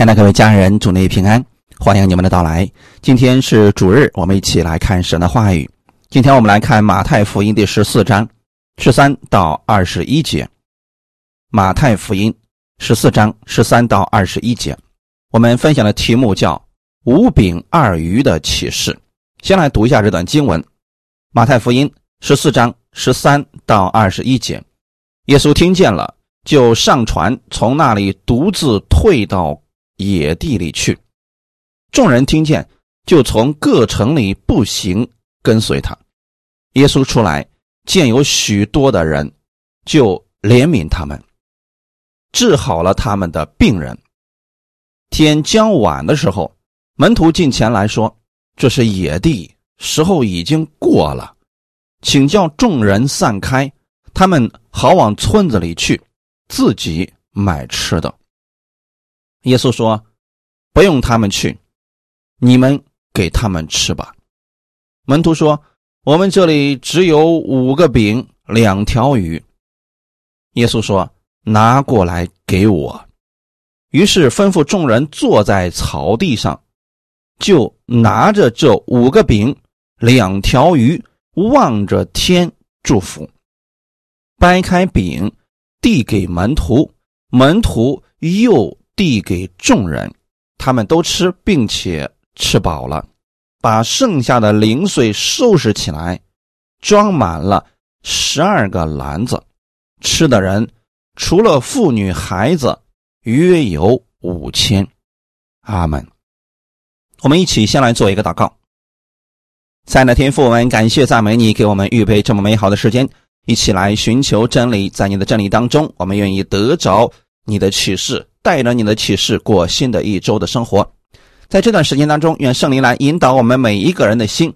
亲爱的各位家人，祝你平安，欢迎你们的到来。今天是主日，我们一起来看神的话语。今天我们来看马太福音第十四章十三到二十一节。马太福音十四章十三到二十一节，我们分享的题目叫“五饼二鱼的启示”。先来读一下这段经文：马太福音十四章十三到二十一节。耶稣听见了，就上船，从那里独自退到。野地里去，众人听见，就从各城里步行跟随他。耶稣出来，见有许多的人，就怜悯他们，治好了他们的病人。天将晚的时候，门徒进前来说：“这是野地，时候已经过了，请叫众人散开，他们好往村子里去，自己买吃的。”耶稣说：“不用他们去，你们给他们吃吧。”门徒说：“我们这里只有五个饼，两条鱼。”耶稣说：“拿过来给我。”于是吩咐众人坐在草地上，就拿着这五个饼、两条鱼，望着天祝福，掰开饼递给门徒，门徒又。递给众人，他们都吃，并且吃饱了，把剩下的零碎收拾起来，装满了十二个篮子。吃的人除了妇女孩子，约有五千。阿门。我们一起先来做一个祷告。在那天父，我们感谢赞美你，给我们预备这么美好的时间，一起来寻求真理。在你的真理当中，我们愿意得着你的启示。带着你的启示过新的一周的生活，在这段时间当中，愿圣灵来引导我们每一个人的心，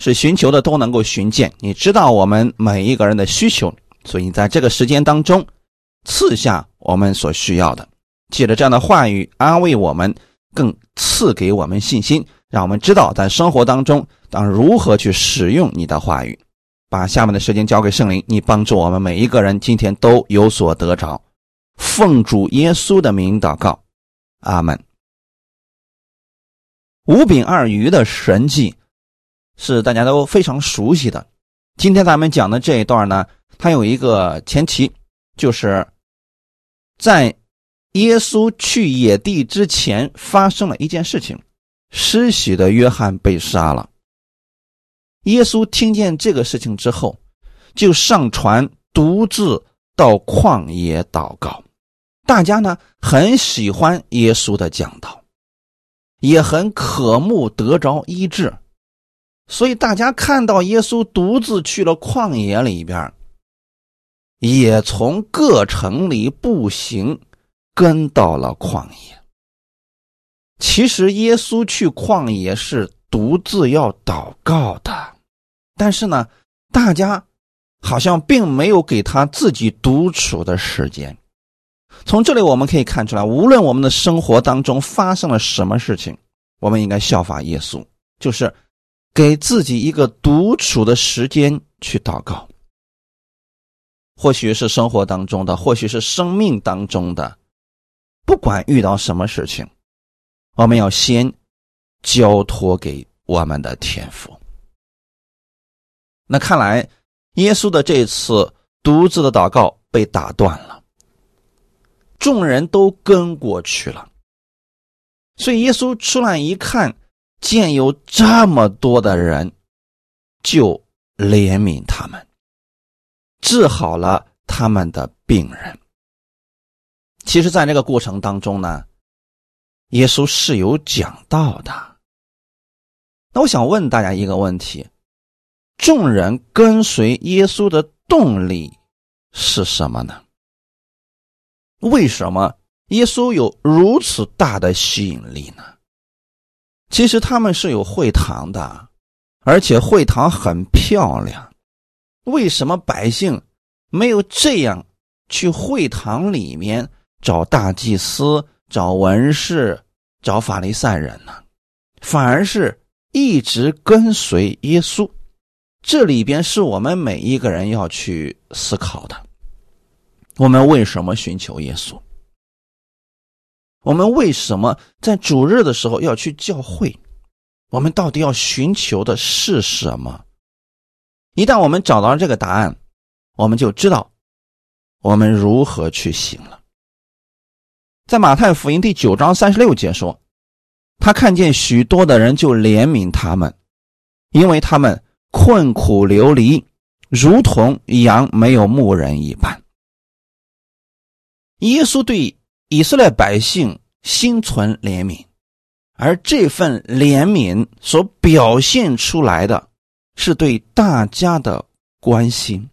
是寻求的都能够寻见。你知道我们每一个人的需求，所以在这个时间当中赐下我们所需要的。借着这样的话语安慰我们，更赐给我们信心，让我们知道在生活当中当如何去使用你的话语。把下面的时间交给圣灵，你帮助我们每一个人今天都有所得着。奉主耶稣的名祷告，阿门。五饼二鱼的神迹是大家都非常熟悉的。今天咱们讲的这一段呢，它有一个前提，就是在耶稣去野地之前发生了一件事情：施洗的约翰被杀了。耶稣听见这个事情之后，就上船独自到旷野祷告。大家呢很喜欢耶稣的讲道，也很渴慕得着医治，所以大家看到耶稣独自去了旷野里边，也从各城里步行跟到了旷野。其实耶稣去旷野是独自要祷告的，但是呢，大家好像并没有给他自己独处的时间。从这里我们可以看出来，无论我们的生活当中发生了什么事情，我们应该效法耶稣，就是给自己一个独处的时间去祷告。或许是生活当中的，或许是生命当中的，不管遇到什么事情，我们要先交托给我们的天赋。那看来，耶稣的这次独自的祷告被打断了。众人都跟过去了，所以耶稣出来一看，见有这么多的人，就怜悯他们，治好了他们的病人。其实，在这个过程当中呢，耶稣是有讲到的。那我想问大家一个问题：众人跟随耶稣的动力是什么呢？为什么耶稣有如此大的吸引力呢？其实他们是有会堂的，而且会堂很漂亮。为什么百姓没有这样去会堂里面找大祭司、找文士、找法利赛人呢？反而是一直跟随耶稣。这里边是我们每一个人要去思考的。我们为什么寻求耶稣？我们为什么在主日的时候要去教会？我们到底要寻求的是什么？一旦我们找到了这个答案，我们就知道我们如何去行了。在马太福音第九章三十六节说：“他看见许多的人，就怜悯他们，因为他们困苦流离，如同羊没有牧人一般。”耶稣对以色列百姓心存怜悯，而这份怜悯所表现出来的。是对大家的关心，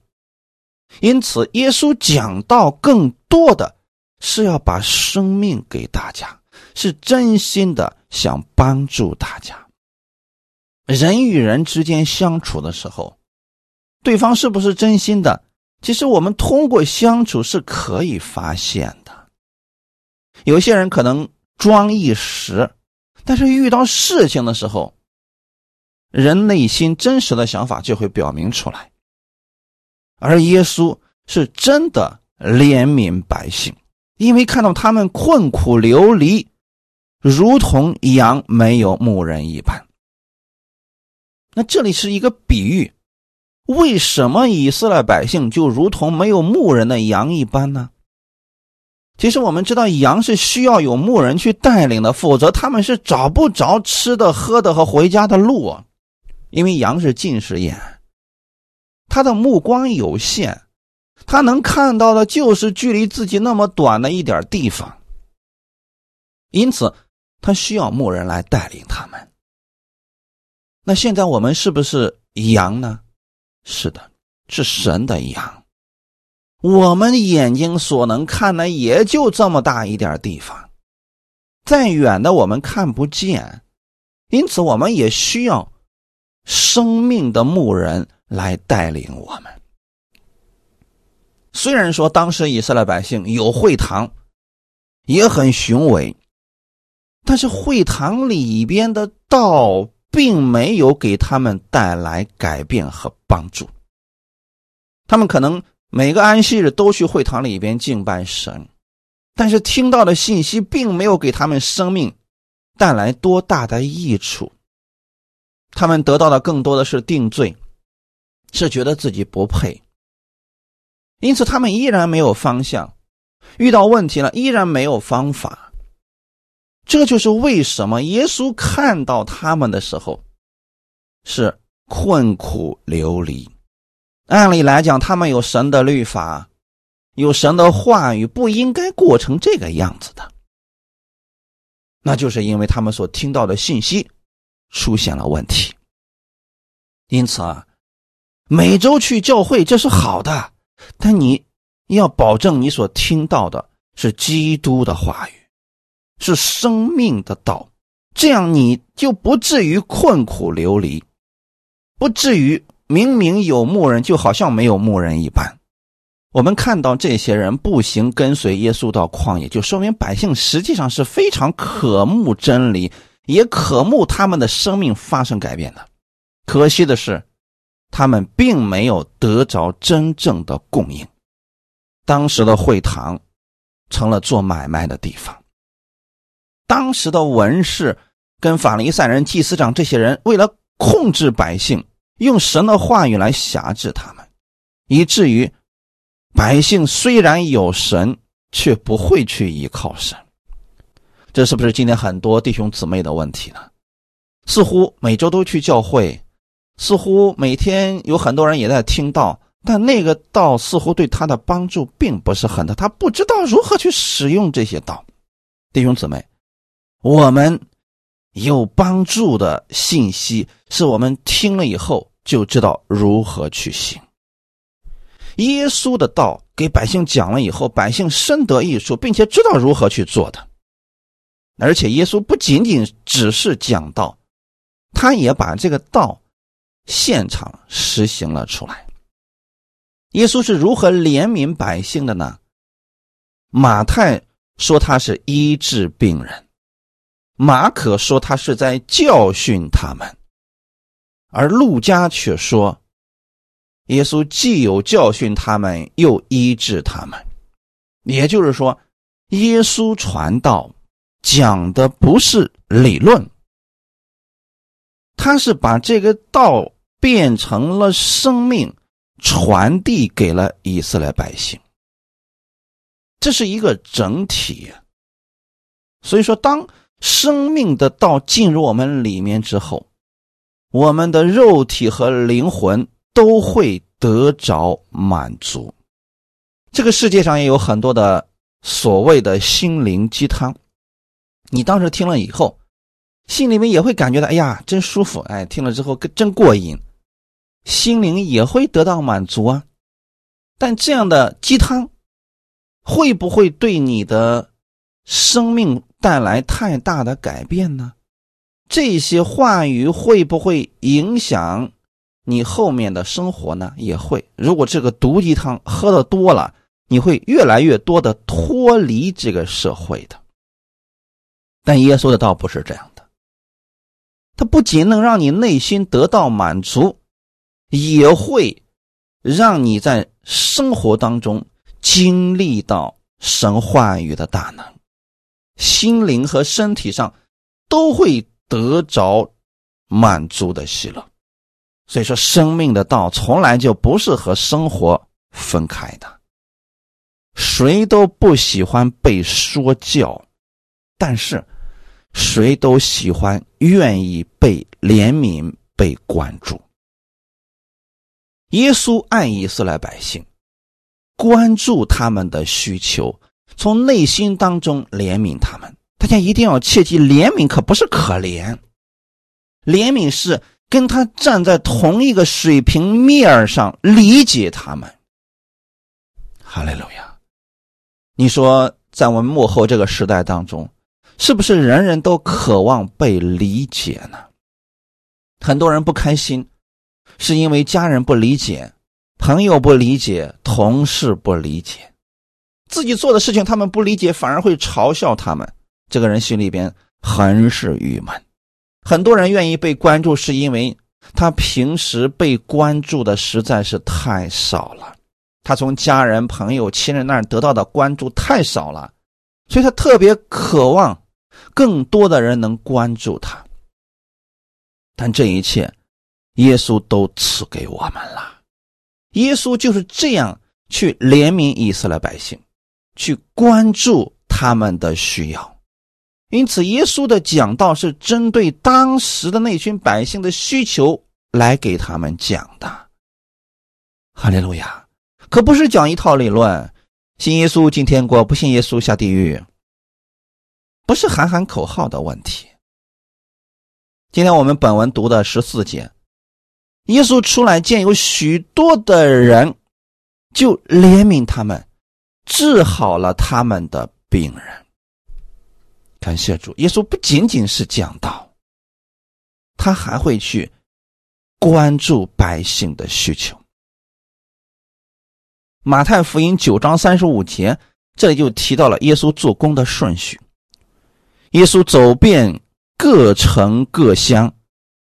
因此耶稣讲到更多的是要把生命给大家，是真心的想帮助大家。人与人之间相处的时候，对方是不是真心的？其实我们通过相处是可以发现的。有些人可能装一时，但是遇到事情的时候。人内心真实的想法就会表明出来，而耶稣是真的怜悯百姓，因为看到他们困苦流离，如同羊没有牧人一般。那这里是一个比喻，为什么以色列百姓就如同没有牧人的羊一般呢？其实我们知道，羊是需要有牧人去带领的，否则他们是找不着吃的、喝的和回家的路啊。因为羊是近视眼，他的目光有限，他能看到的就是距离自己那么短的一点地方，因此他需要牧人来带领他们。那现在我们是不是羊呢？是的，是神的羊。我们眼睛所能看的也就这么大一点地方，再远的我们看不见，因此我们也需要。生命的牧人来带领我们。虽然说当时以色列百姓有会堂，也很雄伟，但是会堂里边的道并没有给他们带来改变和帮助。他们可能每个安息日都去会堂里边敬拜神，但是听到的信息并没有给他们生命带来多大的益处。他们得到的更多的是定罪，是觉得自己不配，因此他们依然没有方向，遇到问题了依然没有方法。这就是为什么耶稣看到他们的时候是困苦流离。按理来讲，他们有神的律法，有神的话语，不应该过成这个样子的。那就是因为他们所听到的信息。出现了问题，因此啊，每周去教会这是好的，但你要保证你所听到的是基督的话语，是生命的道，这样你就不至于困苦流离，不至于明明有牧人就好像没有牧人一般。我们看到这些人步行跟随耶稣到旷野，就说明百姓实际上是非常渴慕真理。也渴慕他们的生命发生改变的，可惜的是，他们并没有得着真正的供应。当时的会堂成了做买卖的地方。当时的文士跟法利赛人、祭司长这些人，为了控制百姓，用神的话语来辖制他们，以至于百姓虽然有神，却不会去依靠神。这是不是今天很多弟兄姊妹的问题呢？似乎每周都去教会，似乎每天有很多人也在听道，但那个道似乎对他的帮助并不是很大，他不知道如何去使用这些道。弟兄姊妹，我们有帮助的信息，是我们听了以后就知道如何去行。耶稣的道给百姓讲了以后，百姓深得益处，并且知道如何去做的。而且耶稣不仅仅只是讲道，他也把这个道现场实行了出来。耶稣是如何怜悯百姓的呢？马太说他是医治病人，马可说他是在教训他们，而路加却说，耶稣既有教训他们，又医治他们。也就是说，耶稣传道。讲的不是理论，他是把这个道变成了生命，传递给了以色列百姓。这是一个整体，所以说，当生命的道进入我们里面之后，我们的肉体和灵魂都会得着满足。这个世界上也有很多的所谓的心灵鸡汤，你当时听了以后，心里面也会感觉到，哎呀，真舒服，哎，听了之后真过瘾，心灵也会得到满足啊。但这样的鸡汤。会不会对你的生命带来太大的改变呢？这些话语会不会影响你后面的生活呢？也会。如果这个毒鸡汤喝的多了，你会越来越多的脱离这个社会的。但耶稣的道不是这样的，他不仅能让你内心得到满足，也会让你在生活当中。经历到神话语的大能，心灵和身体上都会得着满足的喜乐。所以说，生命的道从来就不是和生活分开的。谁都不喜欢被说教，但是谁都喜欢愿意被怜悯、被关注。耶稣爱以色列百姓。关注他们的需求，从内心当中怜悯他们。大家一定要切记，怜悯可不是可怜，怜悯是跟他站在同一个水平面上，理解他们。哈利路亚！你说，在我们幕后这个时代当中，是不是人人都渴望被理解呢？很多人不开心，是因为家人不理解。朋友不理解，同事不理解，自己做的事情他们不理解，反而会嘲笑他们。这个人心里边很是郁闷。很多人愿意被关注，是因为他平时被关注的实在是太少了，他从家人、朋友、亲人那儿得到的关注太少了，所以他特别渴望更多的人能关注他。但这一切，耶稣都赐给我们了。耶稣就是这样去怜悯以色列百姓，去关注他们的需要，因此耶稣的讲道是针对当时的那群百姓的需求来给他们讲的。哈利路亚，可不是讲一套理论，信耶稣进天国，不信耶稣下地狱，不是喊喊口号的问题。今天我们本文读的十四节。耶稣出来见有许多的人，就怜悯他们，治好了他们的病人。感谢主，耶稣不仅仅是讲道，他还会去关注百姓的需求。马太福音九章三十五节，这里就提到了耶稣做工的顺序。耶稣走遍各城各乡。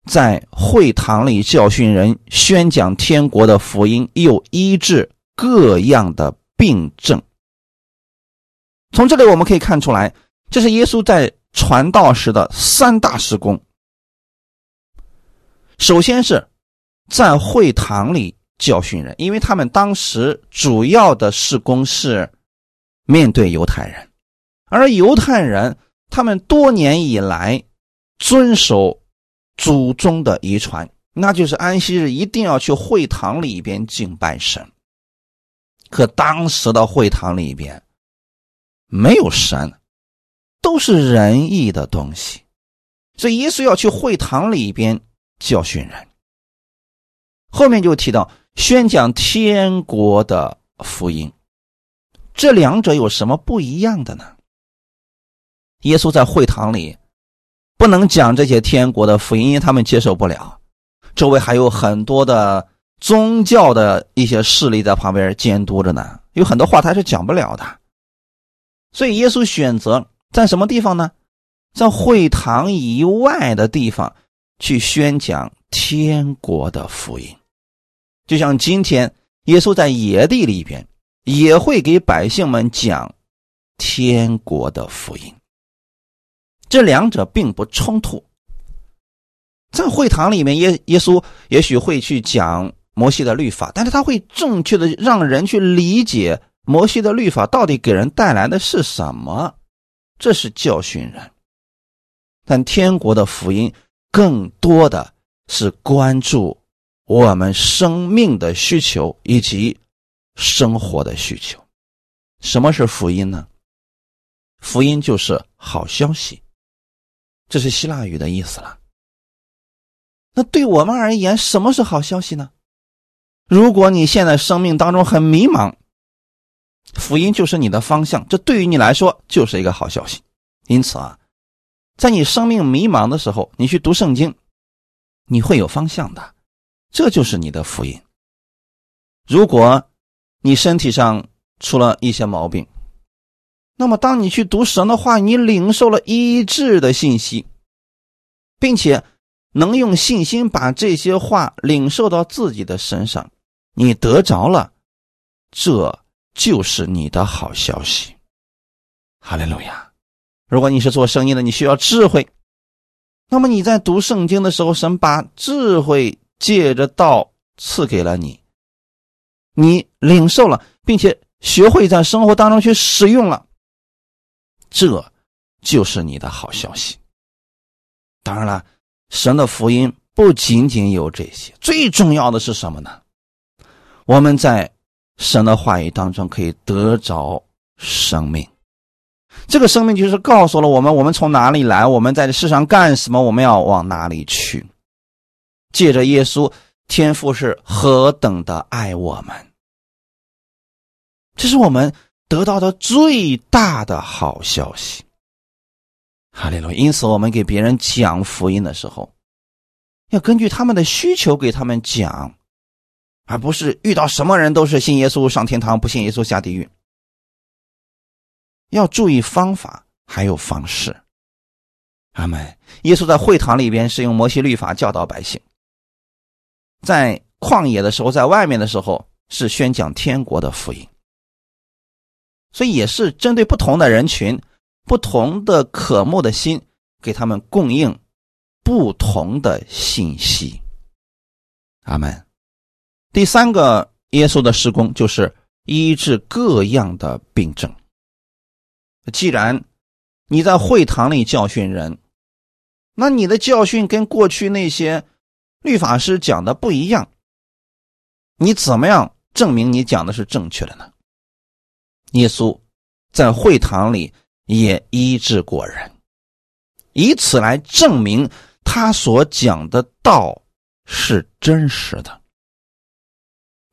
在会堂里教训人，宣讲天国的福音，又医治各样的病症。从这里我们可以看出来，这是耶稣在传道时的三大施工。首先是在会堂里教训人，因为他们当时主要的施工是面对犹太人，而犹太人他们多年以来遵守。祖宗的遗传，那就是安息日一定要去会堂里边敬拜神。可当时的会堂里边没有神，都是仁义的东西，所以耶稣要去会堂里边教训人。后面就提到宣讲天国的福音，这两者有什么不一样的呢？耶稣在会堂里。不能讲这些天国的福音，因为他们接受不了。周围还有很多的宗教的一些势力在旁边监督着呢，有很多话他是讲不了的。所以耶稣选择在什么地方呢？在会堂以外的地方去宣讲天国的福音。就像今天耶稣在野地里边也会给百姓们讲天国的福音。这两者并不冲突。在会堂里面，耶耶稣也许会去讲摩西的律法，但是他会正确的让人去理解摩西的律法到底给人带来的是什么，这是教训人。但天国的福音更多的是关注我们生命的需求以及生活的需求。什么是福音呢？福音就是好消息。这是希腊语的意思了。那对我们而言，什么是好消息呢？如果你现在生命当中很迷茫，福音就是你的方向，这对于你来说就是一个好消息。因此啊，在你生命迷茫的时候，你去读圣经，你会有方向的，这就是你的福音。如果你身体上出了一些毛病，那么，当你去读神的话，你领受了医治的信息，并且能用信心把这些话领受到自己的身上，你得着了，这就是你的好消息。哈利路亚！如果你是做生意的，你需要智慧，那么你在读圣经的时候，神把智慧借着道赐给了你，你领受了，并且学会在生活当中去使用了。这就是你的好消息。当然了，神的福音不仅仅有这些，最重要的是什么呢？我们在神的话语当中可以得着生命。这个生命就是告诉了我们，我们从哪里来，我们在这世上干什么，我们要往哪里去。借着耶稣，天父是何等的爱我们，这是我们。得到的最大的好消息，哈利路！因此，我们给别人讲福音的时候，要根据他们的需求给他们讲，而不是遇到什么人都是信耶稣上天堂，不信耶稣下地狱。要注意方法还有方式。阿门。耶稣在会堂里边是用摩西律法教导百姓，在旷野的时候，在外面的时候是宣讲天国的福音。所以也是针对不同的人群、不同的渴慕的心，给他们供应不同的信息。阿门。第三个耶稣的施工就是医治各样的病症。既然你在会堂里教训人，那你的教训跟过去那些律法师讲的不一样，你怎么样证明你讲的是正确的呢？耶稣在会堂里也医治过人，以此来证明他所讲的道是真实的。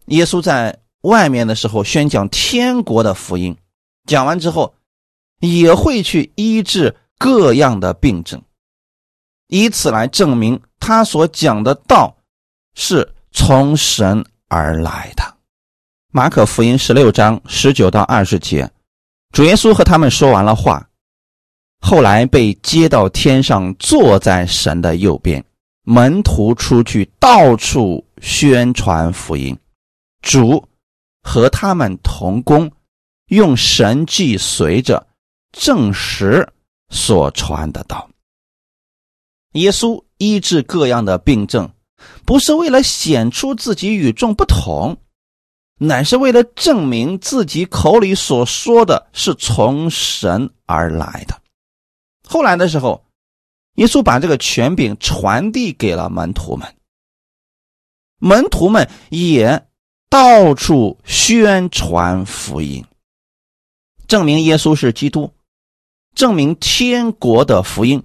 耶稣在外面的时候宣讲天国的福音，讲完之后也会去医治各样的病症，以此来证明他所讲的道是从神而来的。马可福音十六章十九到二十节，主耶稣和他们说完了话，后来被接到天上，坐在神的右边。门徒出去到处宣传福音，主和他们同工，用神迹随着证实所传的道。耶稣医治各样的病症，不是为了显出自己与众不同。乃是为了证明自己口里所说的是从神而来的。后来的时候，耶稣把这个权柄传递给了门徒们，门徒们也到处宣传福音，证明耶稣是基督，证明天国的福音。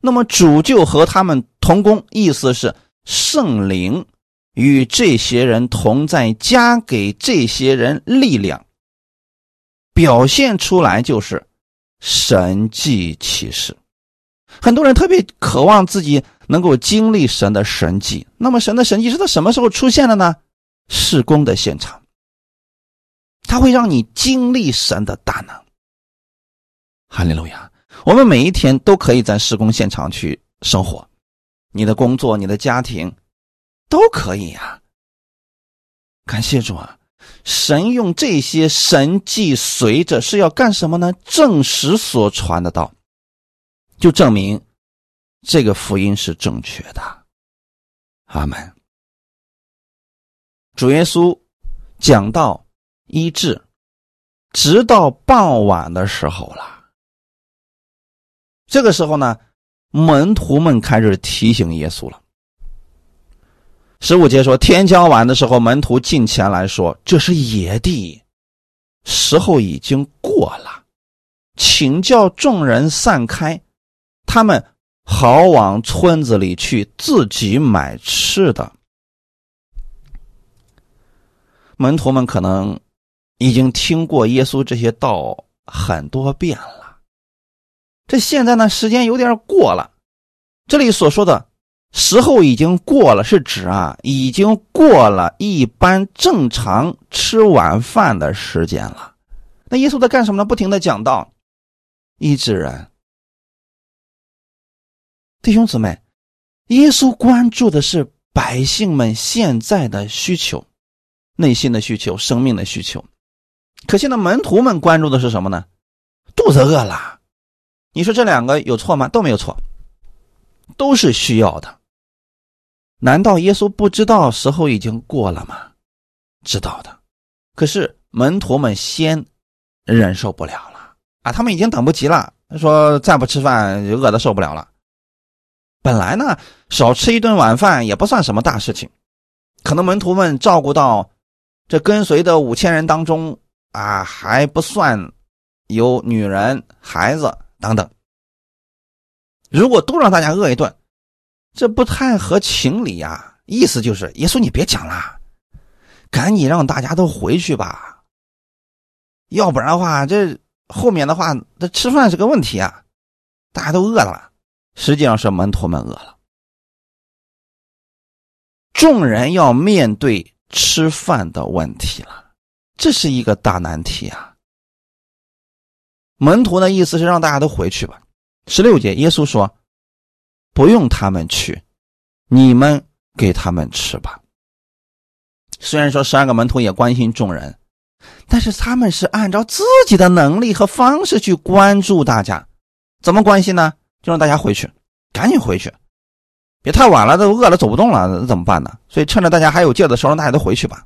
那么主就和他们同工，意思是圣灵。与这些人同在，加给这些人力量，表现出来就是神迹启示。很多人特别渴望自己能够经历神的神迹。那么，神的神迹是在什么时候出现的呢？施工的现场，它会让你经历神的大能。哈利路亚！我们每一天都可以在施工现场去生活，你的工作，你的家庭。都可以呀，感谢主啊！神用这些神迹随着是要干什么呢？证实所传的道，就证明这个福音是正确的。阿门。主耶稣讲到医治，直到傍晚的时候了。这个时候呢，门徒们开始提醒耶稣了。十五节说，天将晚的时候，门徒进前来说：“这是野地，时候已经过了，请叫众人散开，他们好往村子里去，自己买吃的。”门徒们可能已经听过耶稣这些道很多遍了，这现在呢，时间有点过了。这里所说的。时候已经过了，是指啊，已经过了一般正常吃晚饭的时间了。那耶稣在干什么呢？不停的讲道，医治人。弟兄姊妹，耶稣关注的是百姓们现在的需求、内心的需求、生命的需求。可现在门徒们关注的是什么呢？肚子饿了。你说这两个有错吗？都没有错，都是需要的。难道耶稣不知道时候已经过了吗？知道的，可是门徒们先忍受不了了啊！他们已经等不及了，说再不吃饭就饿的受不了了。本来呢，少吃一顿晚饭也不算什么大事情，可能门徒们照顾到这跟随的五千人当中啊，还不算有女人、孩子等等。如果都让大家饿一顿，这不太合情理呀！意思就是，耶稣你别讲了，赶紧让大家都回去吧。要不然的话，这后面的话，这吃饭是个问题啊！大家都饿了，实际上是门徒们饿了。众人要面对吃饭的问题了，这是一个大难题啊！门徒的意思是让大家都回去吧。十六节，耶稣说。不用他们去，你们给他们吃吧。虽然说十二个门徒也关心众人，但是他们是按照自己的能力和方式去关注大家。怎么关心呢？就让大家回去，赶紧回去，别太晚了，都饿了走不动了，那怎么办呢？所以趁着大家还有劲的时候，让大家都回去吧。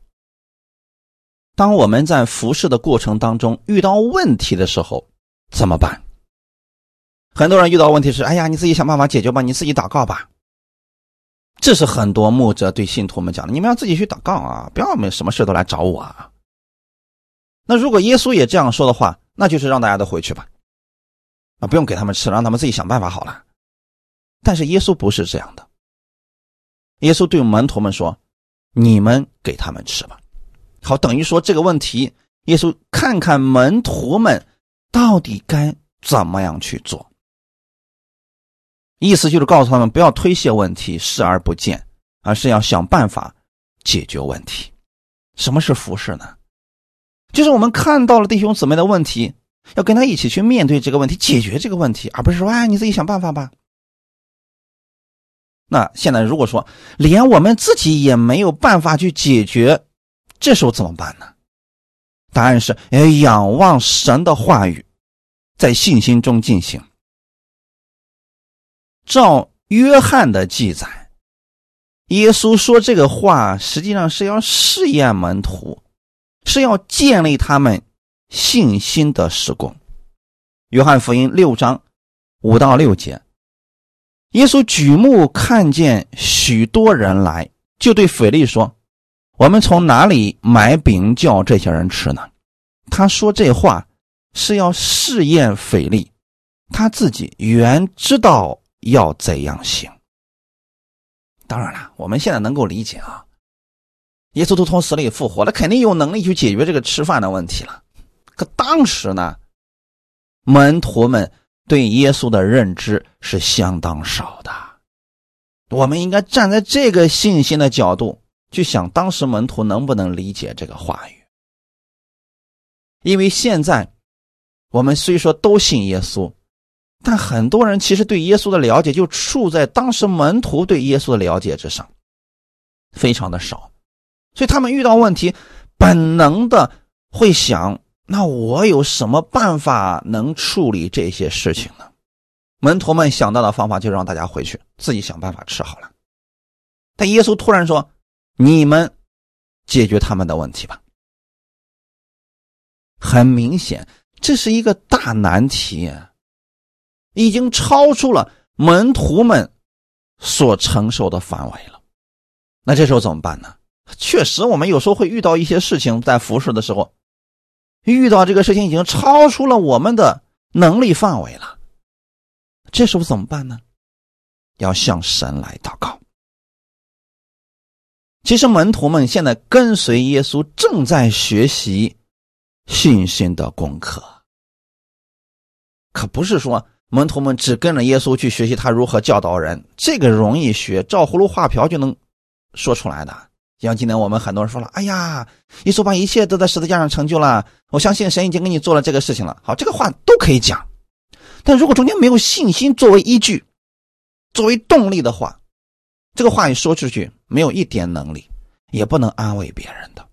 当我们在服侍的过程当中遇到问题的时候，怎么办？很多人遇到问题是：哎呀，你自己想办法解决吧，你自己祷告吧。这是很多牧者对信徒们讲的，你们要自己去祷告啊，不要没什么事都来找我啊。那如果耶稣也这样说的话，那就是让大家都回去吧，啊，不用给他们吃，让他们自己想办法好了。但是耶稣不是这样的，耶稣对门徒们说：“你们给他们吃吧。”好，等于说这个问题，耶稣看看门徒们到底该怎么样去做。意思就是告诉他们不要推卸问题、视而不见，而是要想办法解决问题。什么是服侍呢？就是我们看到了弟兄姊妹的问题，要跟他一起去面对这个问题，解决这个问题，而不是说哎你自己想办法吧。那现在如果说连我们自己也没有办法去解决，这时候怎么办呢？答案是要仰望神的话语，在信心中进行。照约翰的记载，耶稣说这个话，实际上是要试验门徒，是要建立他们信心的施工。约翰福音六章五到六节，耶稣举目看见许多人来，就对腓力说：“我们从哪里买饼叫这些人吃呢？”他说这话是要试验腓力，他自己原知道。要怎样行？当然了，我们现在能够理解啊，耶稣都从死里复活了，肯定有能力去解决这个吃饭的问题了。可当时呢，门徒们对耶稣的认知是相当少的。我们应该站在这个信心的角度去想，当时门徒能不能理解这个话语？因为现在我们虽说都信耶稣。但很多人其实对耶稣的了解就处在当时门徒对耶稣的了解之上，非常的少，所以他们遇到问题，本能的会想：那我有什么办法能处理这些事情呢？门徒们想到的方法就让大家回去自己想办法吃好了。但耶稣突然说：“你们解决他们的问题吧。”很明显，这是一个大难题，已经超出了门徒们所承受的范围了。那这时候怎么办呢？确实，我们有时候会遇到一些事情，在服侍的时候，遇到这个事情已经超出了我们的能力范围了。这时候怎么办呢？要向神来祷告。其实门徒们现在跟随耶稣，正在学习。信心的功课，可不是说门徒们只跟着耶稣去学习他如何教导人，这个容易学，照葫芦画瓢就能说出来的。像今天我们很多人说了：“哎呀，耶稣把一切都在十字架上成就了，我相信神已经给你做了这个事情了。”好，这个话都可以讲，但如果中间没有信心作为依据、作为动力的话，这个话一说出去没有一点能力，也不能安慰别人的。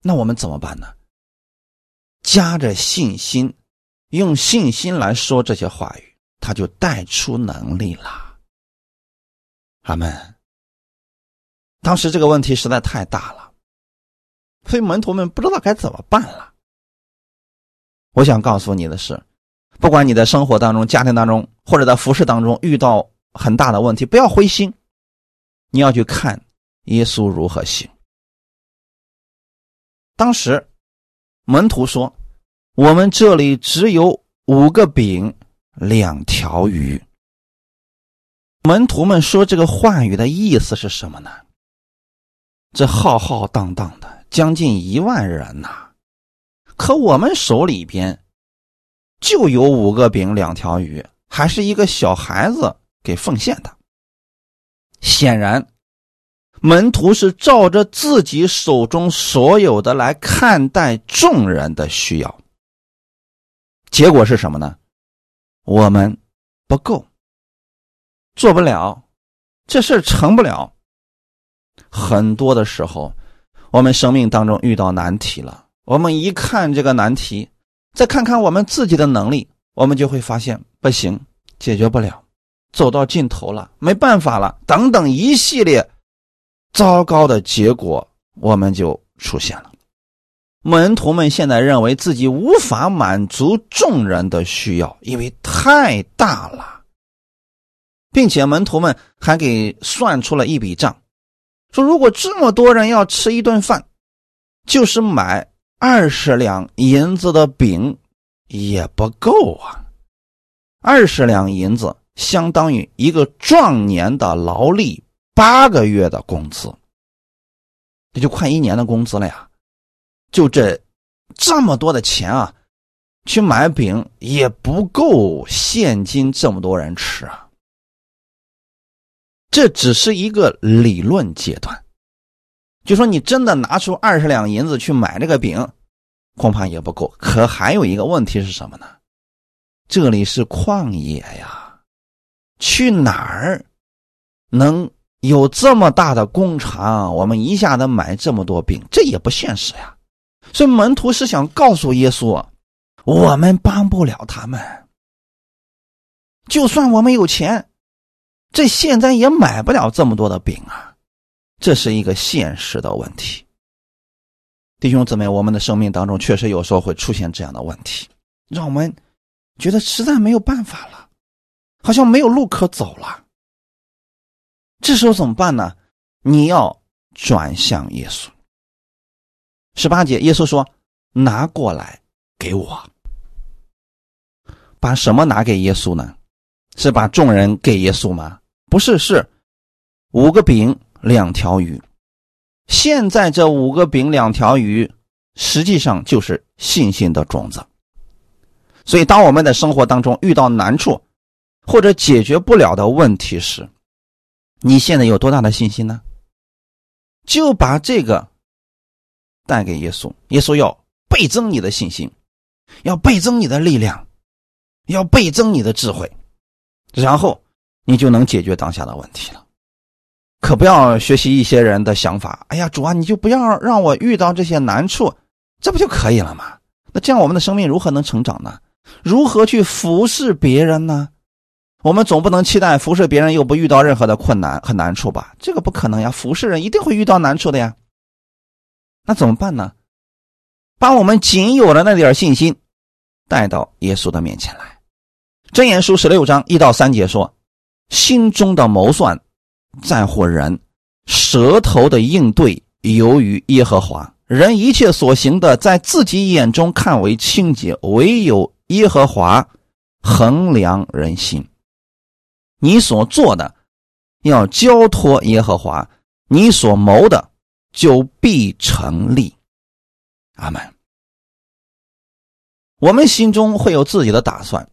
那我们怎么办呢？加着信心，用信心来说这些话语，他就带出能力了。阿门。当时这个问题实在太大了，所以门徒们不知道该怎么办了。我想告诉你的是，不管你在生活当中、家庭当中，或者在服饰当中遇到很大的问题，不要灰心，你要去看耶稣如何行。当时，门徒说：“我们这里只有五个饼，两条鱼。”门徒们说这个话语的意思是什么呢？这浩浩荡荡的将近一万人呐，可我们手里边就有五个饼，两条鱼，还是一个小孩子给奉献的。显然。门徒是照着自己手中所有的来看待众人的需要，结果是什么呢？我们不够，做不了，这事成不了。很多的时候，我们生命当中遇到难题了，我们一看这个难题，再看看我们自己的能力，我们就会发现不行，解决不了，走到尽头了，没办法了，等等一系列。糟糕的结果，我们就出现了。门徒们现在认为自己无法满足众人的需要，因为太大了，并且门徒们还给算出了一笔账，说如果这么多人要吃一顿饭，就是买二十两银子的饼也不够啊。二十两银子相当于一个壮年的劳力。八个月的工资，也就快一年的工资了呀！就这这么多的钱啊，去买饼也不够现金这么多人吃啊。这只是一个理论阶段，就说你真的拿出二十两银子去买这个饼，恐怕也不够。可还有一个问题是什么呢？这里是旷野呀，去哪儿能？有这么大的工厂，我们一下子买这么多饼，这也不现实呀。所以门徒是想告诉耶稣，我们帮不了他们。就算我们有钱，这现在也买不了这么多的饼啊。这是一个现实的问题。弟兄姊妹，我们的生命当中确实有时候会出现这样的问题，让我们觉得实在没有办法了，好像没有路可走了。这时候怎么办呢？你要转向耶稣。十八节，耶稣说：“拿过来给我。”把什么拿给耶稣呢？是把众人给耶稣吗？不是，是五个饼两条鱼。现在这五个饼两条鱼，实际上就是信心的种子。所以，当我们在生活当中遇到难处或者解决不了的问题时，你现在有多大的信心呢？就把这个带给耶稣，耶稣要倍增你的信心，要倍增你的力量，要倍增你的智慧，然后你就能解决当下的问题了。可不要学习一些人的想法。哎呀，主啊，你就不要让我遇到这些难处，这不就可以了吗？那这样我们的生命如何能成长呢？如何去服侍别人呢？我们总不能期待服侍别人又不遇到任何的困难和难处吧？这个不可能呀！服侍人一定会遇到难处的呀。那怎么办呢？把我们仅有的那点信心带到耶稣的面前来。箴言书十六章一到三节说：“心中的谋算在乎人，舌头的应对由于耶和华。人一切所行的，在自己眼中看为清洁，唯有耶和华衡量人心。你所做的要交托耶和华，你所谋的就必成立。”阿门。我们心中会有自己的打算，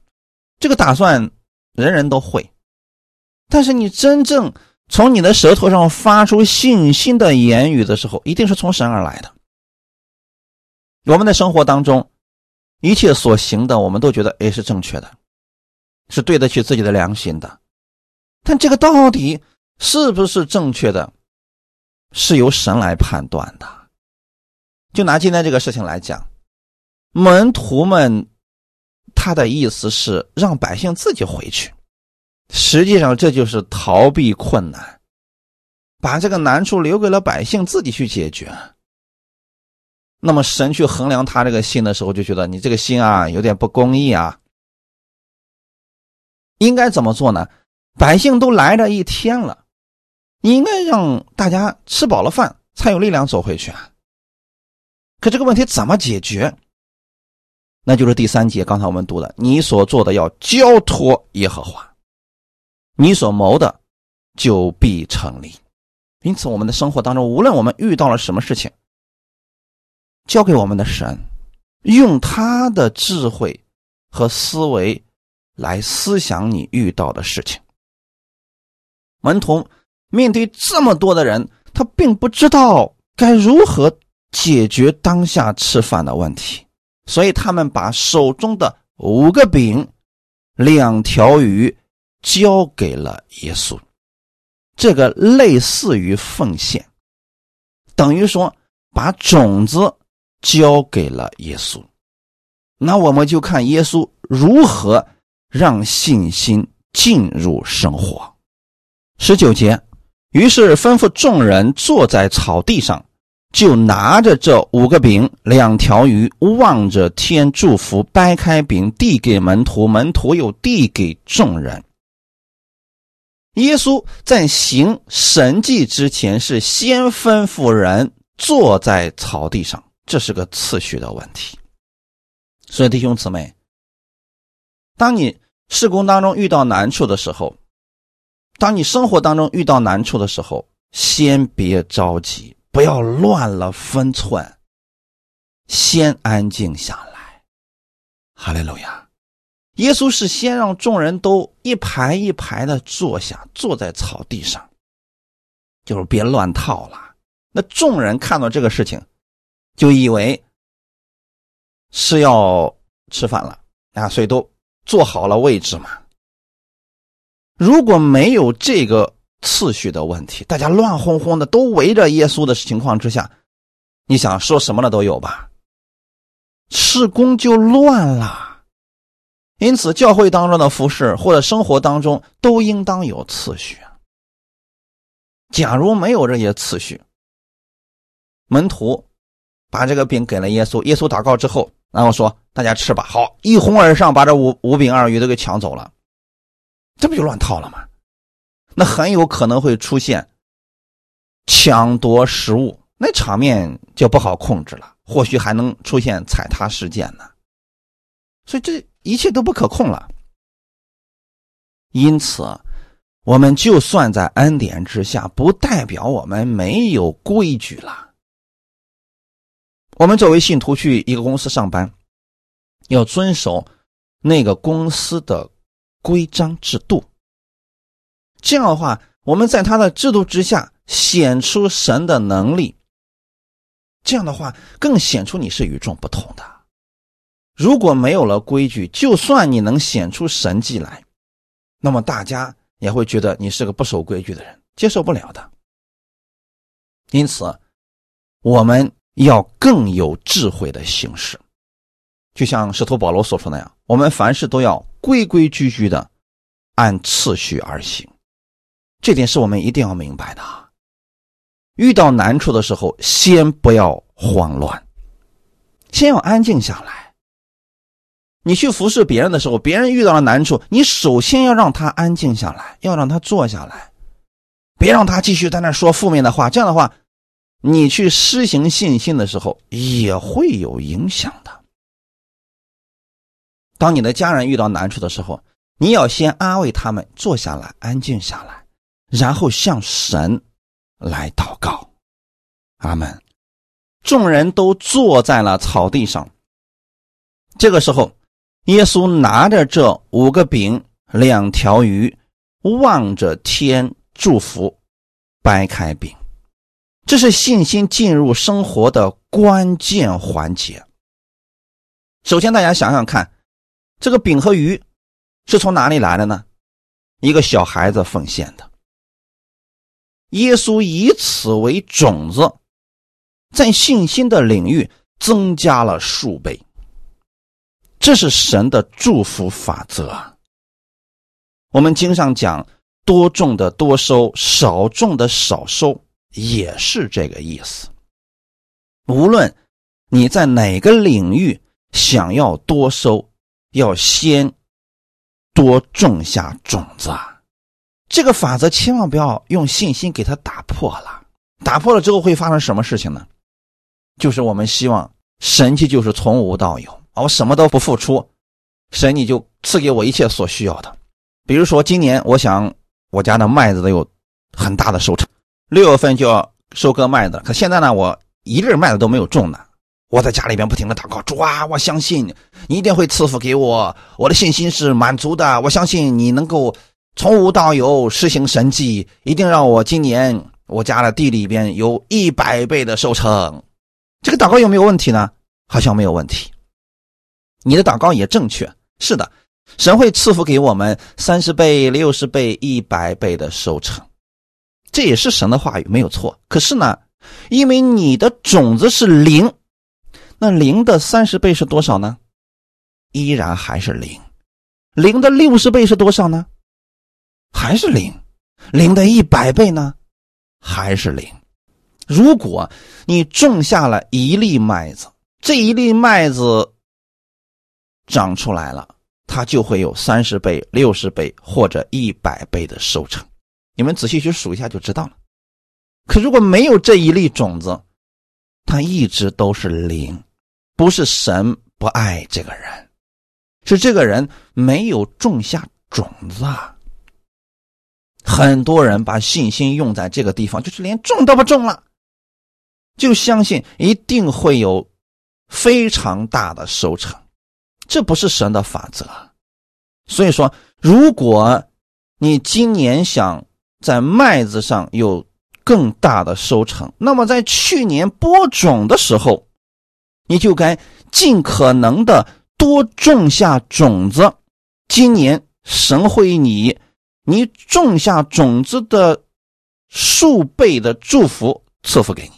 这个打算人人都会，但是你真正从你的舌头上发出信心的言语的时候，一定是从神而来的。我们的生活当中，一切所行的，我们都觉得哎是正确的，是对得起自己的良心的，但这个到底是不是正确的，是由神来判断的。就拿今天这个事情来讲，门徒们他的意思是让百姓自己回去，实际上这就是逃避困难，把这个难处留给了百姓自己去解决。那么神去衡量他这个心的时候，就觉得你这个心啊有点不公义啊，应该怎么做呢？百姓都来这一天了，你应该让大家吃饱了饭才有力量走回去啊。可这个问题怎么解决？那就是第三节，刚才我们读的，你所做的要交托耶和华，你所谋的就必成立。因此，我们的生活当中，无论我们遇到了什么事情，交给我们的神，用他的智慧和思维来思想你遇到的事情。门童面对这么多的人，他并不知道该如何。解决当下吃饭的问题，所以他们把手中的五个饼、两条鱼交给了耶稣。这个类似于奉献，等于说把种子交给了耶稣。那我们就看耶稣如何让信心进入生活。十九节，于是吩咐众人坐在草地上。就拿着这五个饼、两条鱼，望着天祝福，掰开饼递给门徒，门徒又递给众人。耶稣在行神迹之前，是先吩咐人坐在草地上，这是个次序的问题。所以弟兄姊妹，当你事工当中遇到难处的时候，当你生活当中遇到难处的时候，先别着急。不要乱了分寸，先安静下来。哈利路亚！耶稣是先让众人都一排一排的坐下，坐在草地上，就是别乱套了。那众人看到这个事情，就以为是要吃饭了啊，所以都坐好了位置嘛。如果没有这个，次序的问题，大家乱哄哄的都围着耶稣的情况之下，你想说什么的都有吧？事工就乱了。因此，教会当中的服饰或者生活当中都应当有次序。假如没有这些次序，门徒把这个饼给了耶稣，耶稣祷告之后，然后说：“大家吃吧。”好，一哄而上，把这五五饼二鱼都给抢走了，这不就乱套了吗？那很有可能会出现抢夺食物，那场面就不好控制了，或许还能出现踩踏事件呢。所以这一切都不可控了。因此，我们就算在恩典之下，不代表我们没有规矩了。我们作为信徒去一个公司上班，要遵守那个公司的规章制度。这样的话，我们在他的制度之下显出神的能力。这样的话，更显出你是与众不同的。如果没有了规矩，就算你能显出神迹来，那么大家也会觉得你是个不守规矩的人，接受不了的。因此，我们要更有智慧的行事。就像使徒保罗所说那样，我们凡事都要规规矩矩的按次序而行。这点是我们一定要明白的。遇到难处的时候，先不要慌乱，先要安静下来。你去服侍别人的时候，别人遇到了难处，你首先要让他安静下来，要让他坐下来，别让他继续在那说负面的话。这样的话，你去施行信心的时候也会有影响的。当你的家人遇到难处的时候，你要先安慰他们，坐下来，安静下来，然后向神来祷告。阿门。众人都坐在了草地上。这个时候，耶稣拿着这五个饼、两条鱼，望着天祝福，掰开饼。这是信心进入生活的关键环节。首先，大家想想看。这个饼和鱼是从哪里来的呢？一个小孩子奉献的。耶稣以此为种子，在信心的领域增加了数倍。这是神的祝福法则。我们经上讲“多种的多收，少种的少收”，也是这个意思。无论你在哪个领域想要多收。要先多种下种子，这个法则千万不要用信心给它打破了。打破了之后会发生什么事情呢？就是我们希望神迹就是从无到有啊，我什么都不付出，神你就赐给我一切所需要的。比如说今年我想我家的麦子都有很大的收成，六月份就要收割麦子，可现在呢我一粒麦子都没有种呢。我在家里边不停的祷告，主啊，我相信你一定会赐福给我，我的信心是满足的。我相信你能够从无到有施行神迹，一定让我今年我家的地里边有一百倍的收成。这个祷告有没有问题呢？好像没有问题。你的祷告也正确，是的，神会赐福给我们三十倍、六十倍、一百倍的收成，这也是神的话语，没有错。可是呢，因为你的种子是零。那零的三十倍是多少呢？依然还是零。零的六十倍是多少呢？还是零。零的一百倍呢？还是零。如果你种下了一粒麦子，这一粒麦子长出来了，它就会有三十倍、六十倍或者一百倍的收成。你们仔细去数一下就知道了。可如果没有这一粒种子，它一直都是零。不是神不爱这个人，是这个人没有种下种子。很多人把信心用在这个地方，就是连种都不种了，就相信一定会有非常大的收成。这不是神的法则。所以说，如果你今年想在麦子上有更大的收成，那么在去年播种的时候。你就该尽可能的多种下种子，今年神会你你种下种子的数倍的祝福赐福给你。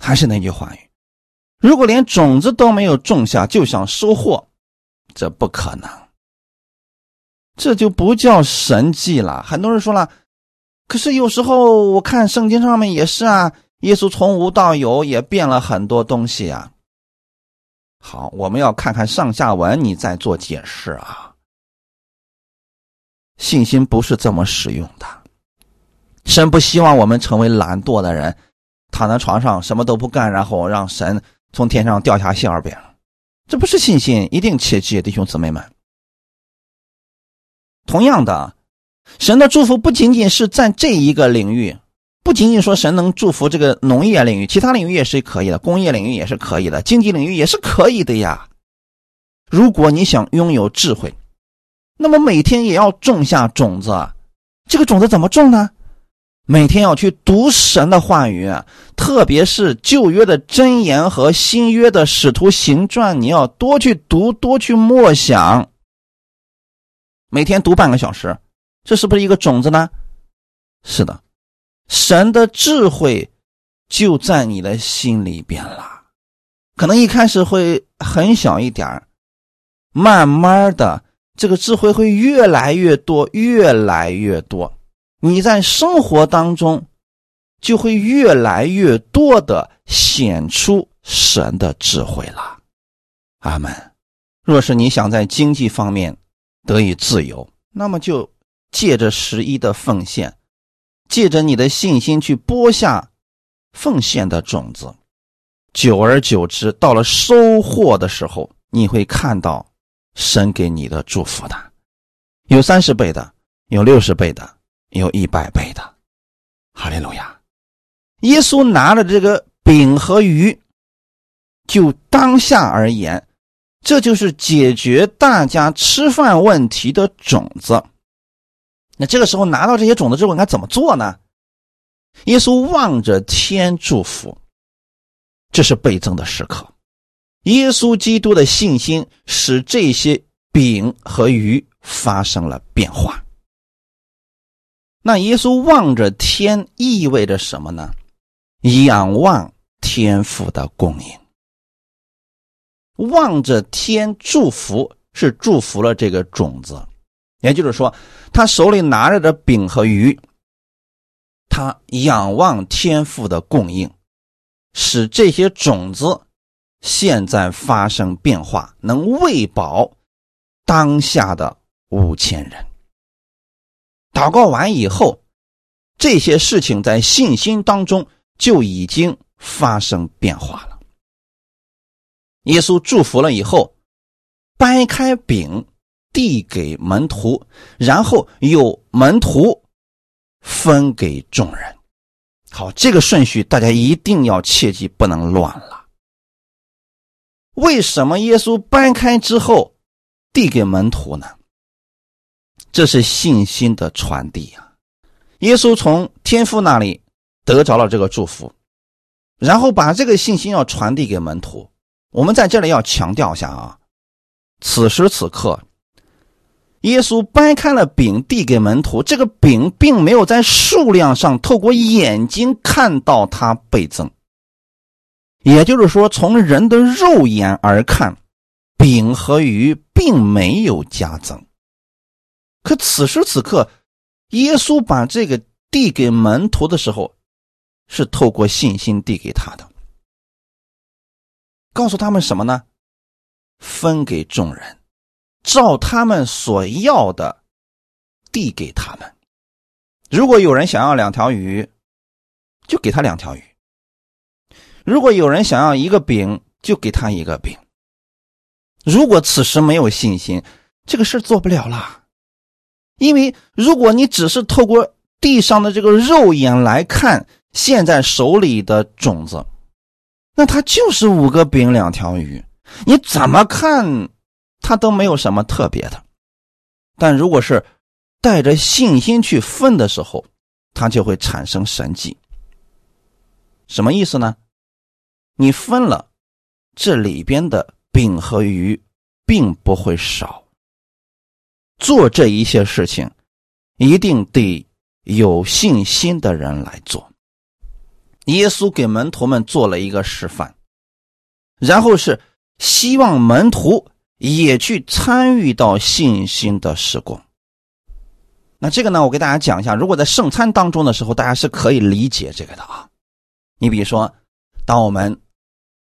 还是那句话语，如果连种子都没有种下就想收获，这不可能，这就不叫神迹了。很多人说了，可是有时候我看圣经上面也是啊。耶稣从无到有，也变了很多东西啊。好，我们要看看上下文，你再做解释啊。信心不是这么使用的，神不希望我们成为懒惰的人，躺在床上什么都不干，然后让神从天上掉下馅饼，这不是信心，一定切记，弟兄姊妹们。同样的，神的祝福不仅仅是在这一个领域。不仅仅说神能祝福这个农业领域，其他领域也是可以的，工业领域也是可以的，经济领域也是可以的呀。如果你想拥有智慧，那么每天也要种下种子。这个种子怎么种呢？每天要去读神的话语，特别是旧约的箴言和新约的使徒行传，你要多去读，多去默想。每天读半个小时，这是不是一个种子呢？是的。神的智慧就在你的心里边了，可能一开始会很小一点，慢慢的，这个智慧会越来越多，越来越多。你在生活当中就会越来越多的显出神的智慧了。阿门。若是你想在经济方面得以自由，那么就借着十一的奉献，借着你的信心去播下奉献的种子。久而久之，到了收获的时候，你会看到神给你的祝福的，有三十倍的，有六十倍的，有一百倍的。哈利路亚！耶稣拿了这个饼和鱼，就当下而言，这就是解决大家吃饭问题的种子。那这个时候拿到这些种子之后，应该怎么做呢？耶稣望着天祝福。这是倍增的时刻，耶稣基督的信心使这些饼和鱼发生了变化。那耶稣望着天意味着什么呢？仰望天父的供应，望着天祝福是祝福了这个种子，也就是说，他手里拿着的饼和鱼，他仰望天父的供应。使这些种子现在发生变化，能喂饱当下的五千人。祷告完以后，这些事情在信心当中就已经发生变化了。耶稣祝福了以后，掰开饼递给门徒，然后有门徒分给众人。好，这个顺序大家一定要切记，不能乱了。为什么耶稣掰开之后递给门徒呢？这是信心的传递呀。耶稣从天父那里得着了这个祝福，然后把这个信心要传递给门徒。我们在这里要强调一下啊，此时此刻。耶稣掰开了饼，递给门徒。这个饼并没有在数量上透过眼睛看到它倍增，也就是说，从人的肉眼而看，饼和鱼并没有加增。可此时此刻，耶稣把这个递给门徒的时候，是透过信心递给他的，告诉他们什么呢？分给众人。照他们所要的递给他们。如果有人想要两条鱼，就给他两条鱼；如果有人想要一个饼，就给他一个饼。如果此时没有信心，这个事做不了了。因为如果你只是透过地上的这个肉眼来看现在手里的种子，那它就是五个饼两条鱼，你怎么看？他都没有什么特别的，但如果是带着信心去分的时候，他就会产生神迹。什么意思呢？你分了，这里边的饼和鱼并不会少。做这一些事情，一定得有信心的人来做。耶稣给门徒们做了一个示范，然后是希望门徒。也去参与到信心的时光。那这个呢，我给大家讲一下。如果在圣餐当中的时候，大家是可以理解这个的啊。你比如说，当我们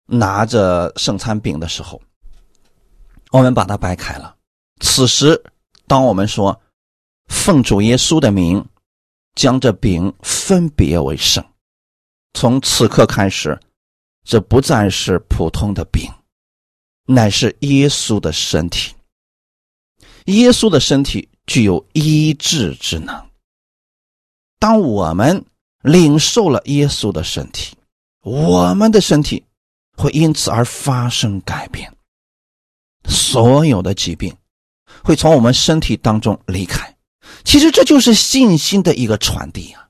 拿着圣餐饼的时候，我们把它掰开了。此时，当我们说奉主耶稣的名，将这饼分别为圣，从此刻开始，这不再是普通的饼。乃是耶稣的身体，耶稣的身体具有医治之能。当我们领受了耶稣的身体，我们的身体会因此而发生改变，所有的疾病会从我们身体当中离开。其实这就是信心的一个传递啊！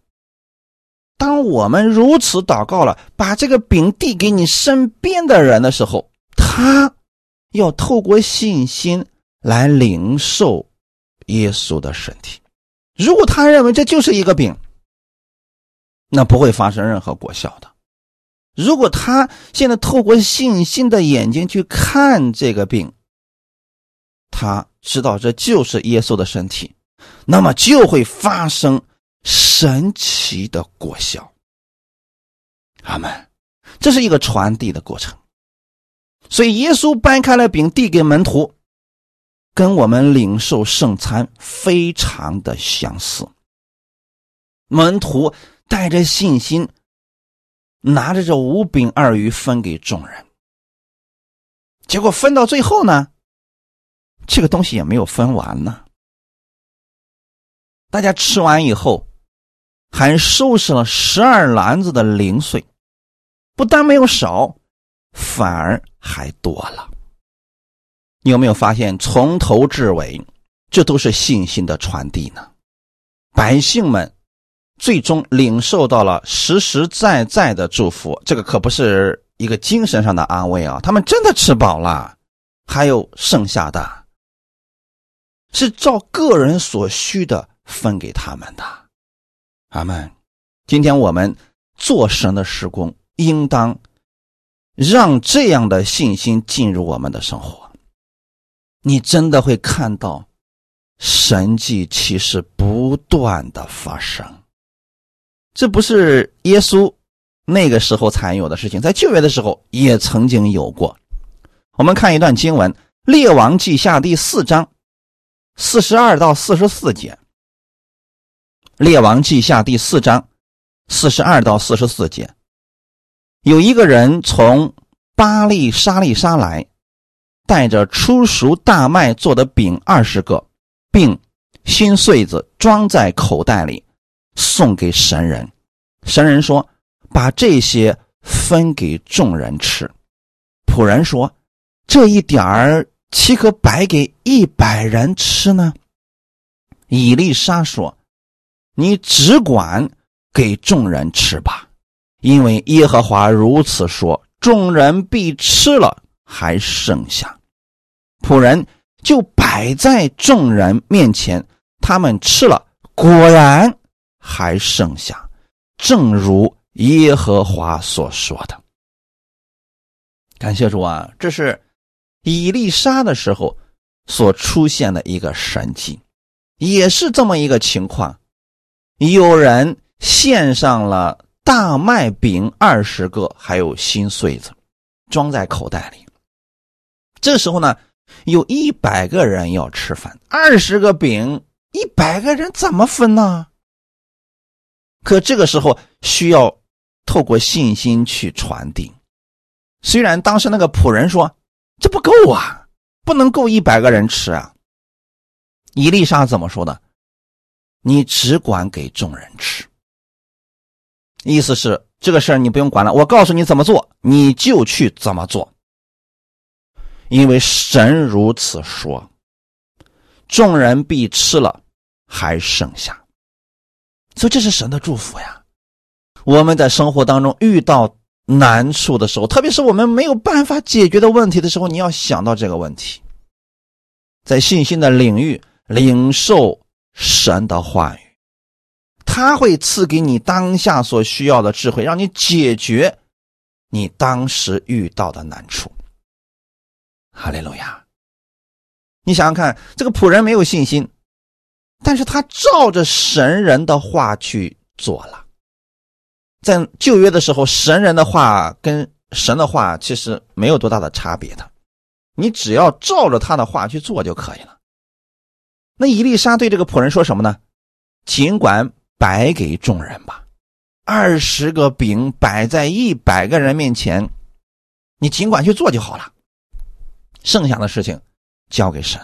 当我们如此祷告了，把这个饼递给你身边的人的时候，他。要透过信心来领受耶稣的身体。如果他认为这就是一个饼，那不会发生任何果效的。如果他现在透过信心的眼睛去看这个病，他知道这就是耶稣的身体，那么就会发生神奇的果效。阿门。这是一个传递的过程，所以耶稣掰开了饼递给门徒，跟我们领受圣餐非常的相似。门徒带着信心。拿着这五饼二鱼分给众人，结果分到最后呢，这个东西也没有分完呢。大家吃完以后，还收拾了十二篮子的零碎，不但没有少，反而还多了。你有没有发现，从头至尾，这都是信心的传递呢？百姓们。最终领受到了实实在在的祝福，这个可不是一个精神上的安慰啊！他们真的吃饱了，还有剩下的，是照个人所需的分给他们的。阿门。今天我们做神的施工，应当让这样的信心进入我们的生活，你真的会看到神迹其实不断的发生。这不是耶稣那个时候才有的事情，在旧约的时候也曾经有过。我们看一段经文，《列王记下》第四章四十二到四十四节，《列王记下》第四章四十二到四十四节，有一个人从巴利沙利沙来，带着初熟大麦做的饼二十个，并新穗子装在口袋里。送给神人，神人说：“把这些分给众人吃。”仆人说：“这一点儿岂可白给一百人吃呢？”以丽莎说：“你只管给众人吃吧，因为耶和华如此说：众人必吃了，还剩下。”仆人就摆在众人面前，他们吃了，果然。还剩下，正如耶和华所说的。感谢主啊，这是以利沙的时候所出现的一个神迹，也是这么一个情况。有人献上了大麦饼二十个，还有新穗子，装在口袋里。这时候呢，有一百个人要吃饭，二十个饼，一百个人怎么分呢？可这个时候需要透过信心去传递。虽然当时那个仆人说这不够啊，不能够一百个人吃啊。伊丽莎怎么说的？你只管给众人吃。意思是这个事儿你不用管了，我告诉你怎么做，你就去怎么做。因为神如此说，众人必吃了，还剩下。所以这是神的祝福呀！我们在生活当中遇到难处的时候，特别是我们没有办法解决的问题的时候，你要想到这个问题，在信心的领域领受神的话语，他会赐给你当下所需要的智慧，让你解决你当时遇到的难处。哈利路亚！你想想看，这个仆人没有信心。但是他照着神人的话去做了，在旧约的时候，神人的话跟神的话其实没有多大的差别的，你只要照着他的话去做就可以了。那伊丽莎对这个仆人说什么呢？尽管摆给众人吧，二十个饼摆在一百个人面前，你尽管去做就好了，剩下的事情交给神。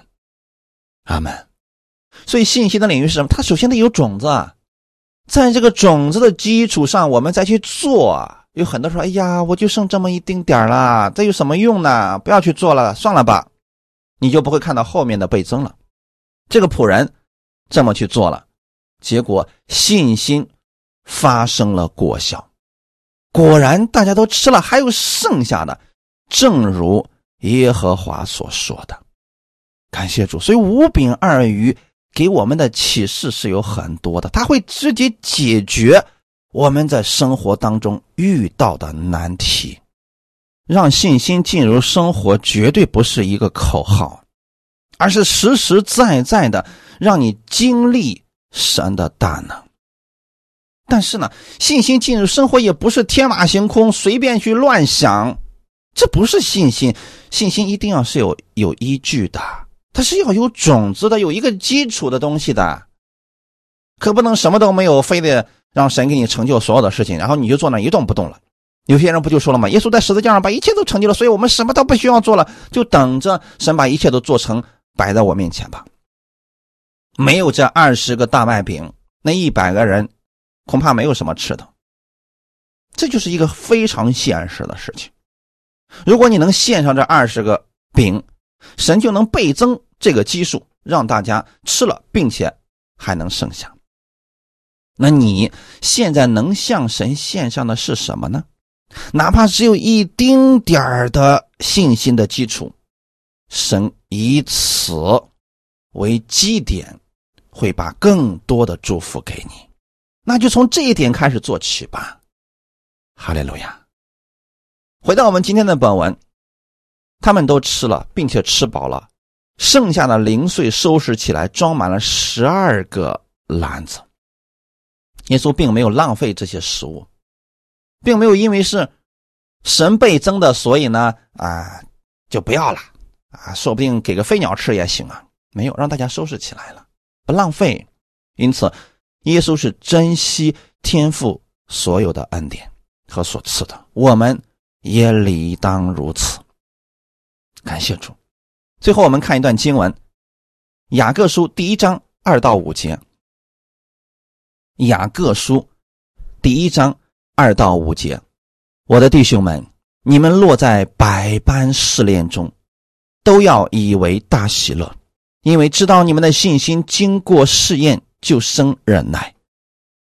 阿门。所以信息的领域是什么？它首先得有种子，在这个种子的基础上，我们再去做。有很多说：“哎呀，我就剩这么一丁点儿了，这有什么用呢？不要去做了，算了吧。”你就不会看到后面的倍增了。这个仆人这么去做了，结果信心发生了果效，果然大家都吃了，还有剩下的，正如耶和华所说的。感谢主，所以五饼二鱼。给我们的启示是有很多的，它会直接解决我们在生活当中遇到的难题，让信心进入生活，绝对不是一个口号，而是实实在在的让你经历神的大能。但是呢，信心进入生活也不是天马行空，随便去乱想，这不是信心。信心一定要是有有依据的，它是要有种子的，有一个基础的东西的，可不能什么都没有，非得。让神给你成就所有的事情，然后你就坐那一动不动了。有些人不就说了吗？耶稣在十字架上把一切都成就了，所以我们什么都不需要做了，就等着神把一切都做成，摆在我面前吧。没有这二十个大麦饼，那一百个人恐怕没有什么吃的。这就是一个非常现实的事情。如果你能献上这二十个饼，神就能倍增这个基数，让大家吃了，并且还能剩下。那你现在能向神献上的是什么呢？哪怕只有一丁点儿的信心的基础，神以此为基点，会把更多的祝福给你。那就从这一点开始做起吧。哈利路亚！回到我们今天的本文，他们都吃了，并且吃饱了，剩下的零碎收拾起来，装满了十二个篮子。耶稣并没有浪费这些食物，并没有因为是神倍增的，所以呢啊就不要了啊，说不定给个飞鸟吃也行啊。没有让大家收拾起来了，浪费。因此，耶稣是珍惜天赋所有的恩典和所赐的，我们也理当如此。感谢主。最后，我们看一段经文，《雅各书》第一章二到五节。雅各书第一章二到五节，我的弟兄们，你们落在百般试炼中，都要以为大喜乐，因为知道你们的信心经过试验，就生忍耐。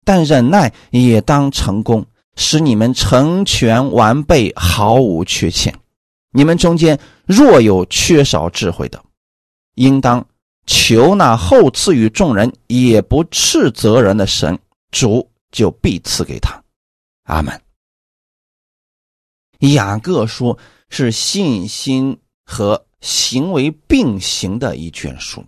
但忍耐也当成功，使你们成全完备，毫无缺欠。你们中间若有缺少智慧的，应当。求那后赐予众人也不斥责人的神，主就必赐给他。阿门。雅各书是信心和行为并行的一卷书，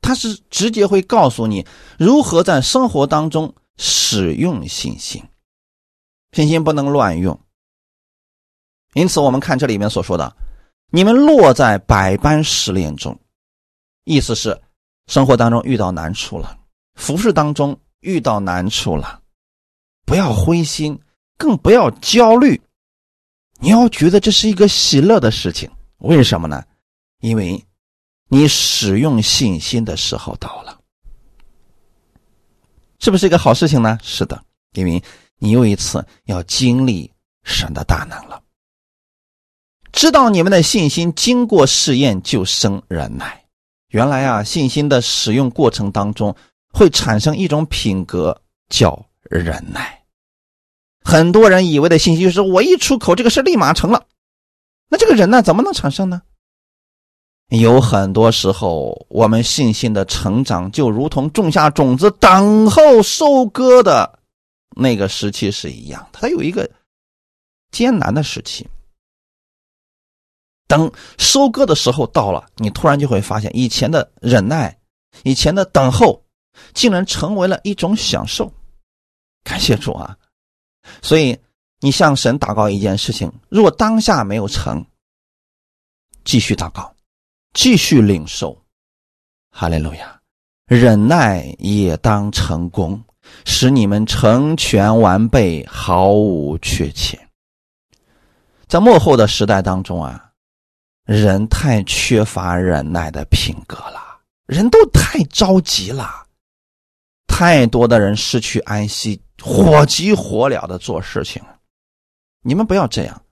它是直接会告诉你如何在生活当中使用信心。信心不能乱用。因此，我们看这里面所说的：“你们落在百般试炼中。”意思是，生活当中遇到难处了，服饰当中遇到难处了，不要灰心，更不要焦虑。你要觉得这是一个喜乐的事情，为什么呢？因为，你使用信心的时候到了，是不是一个好事情呢？是的，因为你又一次要经历神的大能了。知道你们的信心经过试验，就生忍耐。原来啊，信心的使用过程当中会产生一种品格，叫忍耐。很多人以为的信心就是我一出口，这个事立马成了。那这个忍耐怎么能产生呢？有很多时候，我们信心的成长就如同种下种子，等候收割的那个时期是一样，它有一个艰难的时期。等收割的时候到了，你突然就会发现，以前的忍耐，以前的等候，竟然成为了一种享受。感谢主啊！所以你向神祷告一件事情，如果当下没有成，继续祷告，继续领受。哈利路亚！忍耐也当成功，使你们成全完备，毫无缺欠。在幕后的时代当中啊。人太缺乏忍耐的品格了，人都太着急了，太多的人失去安息，火急火燎的做事情。你们不要这样，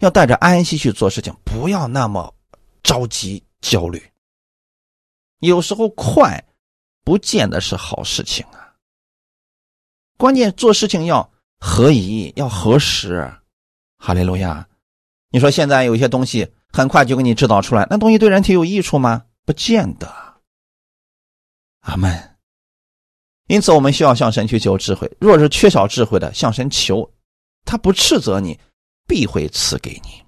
要带着安息去做事情，不要那么着急焦虑。有时候快，不见得是好事情啊。关键做事情要合宜，要合时。哈利路亚！你说现在有些东西。很快就给你制造出来，那东西对人体有益处吗？不见得。阿门。因此，我们需要向神去求智慧。若是缺少智慧的，向神求，他不斥责你，必会赐给你。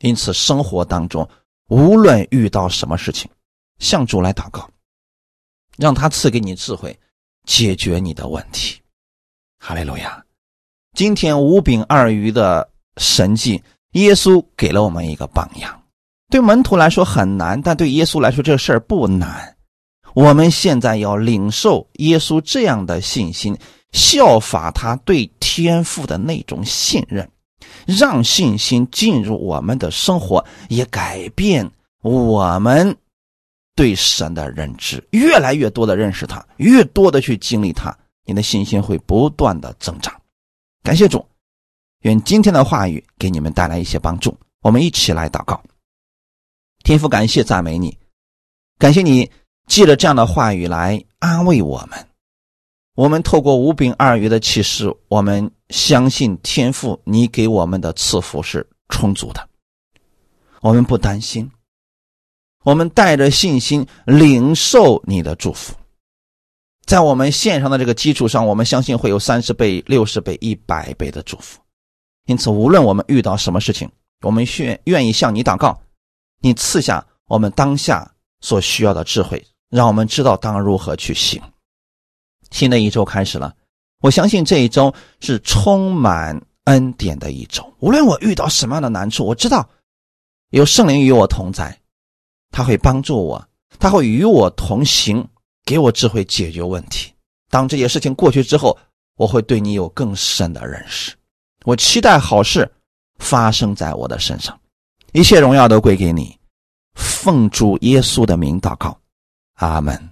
因此，生活当中无论遇到什么事情，向主来祷告，让他赐给你智慧，解决你的问题。哈利路亚！今天五饼二鱼的神迹，耶稣给了我们一个榜样。对门徒来说很难，但对耶稣来说这事儿不难。我们现在要领受耶稣这样的信心，效法他对天父的那种信任，让信心进入我们的生活，也改变我们对神的认知。越来越多的认识他，越多的去经历他，你的信心会不断的增长。感谢主，愿今天的话语给你们带来一些帮助。我们一起来祷告，天父，感谢赞美你，感谢你。借着这样的话语来安慰我们，我们透过五饼二鱼的启示，我们相信天父，你给我们的赐福是充足的，我们不担心，我们带着信心领受你的祝福，在我们线上的这个基础上，我们相信会有三十倍、六十倍、一百倍的祝福。因此，无论我们遇到什么事情，我们愿愿意向你祷告，你赐下我们当下所需要的智慧。让我们知道当如何去行。新的一周开始了，我相信这一周是充满恩典的一周。无论我遇到什么样的难处，我知道有圣灵与我同在，他会帮助我，他会与我同行，给我智慧解决问题。当这些事情过去之后，我会对你有更深的认识。我期待好事发生在我的身上，一切荣耀都归给你。奉主耶稣的名祷告。阿门。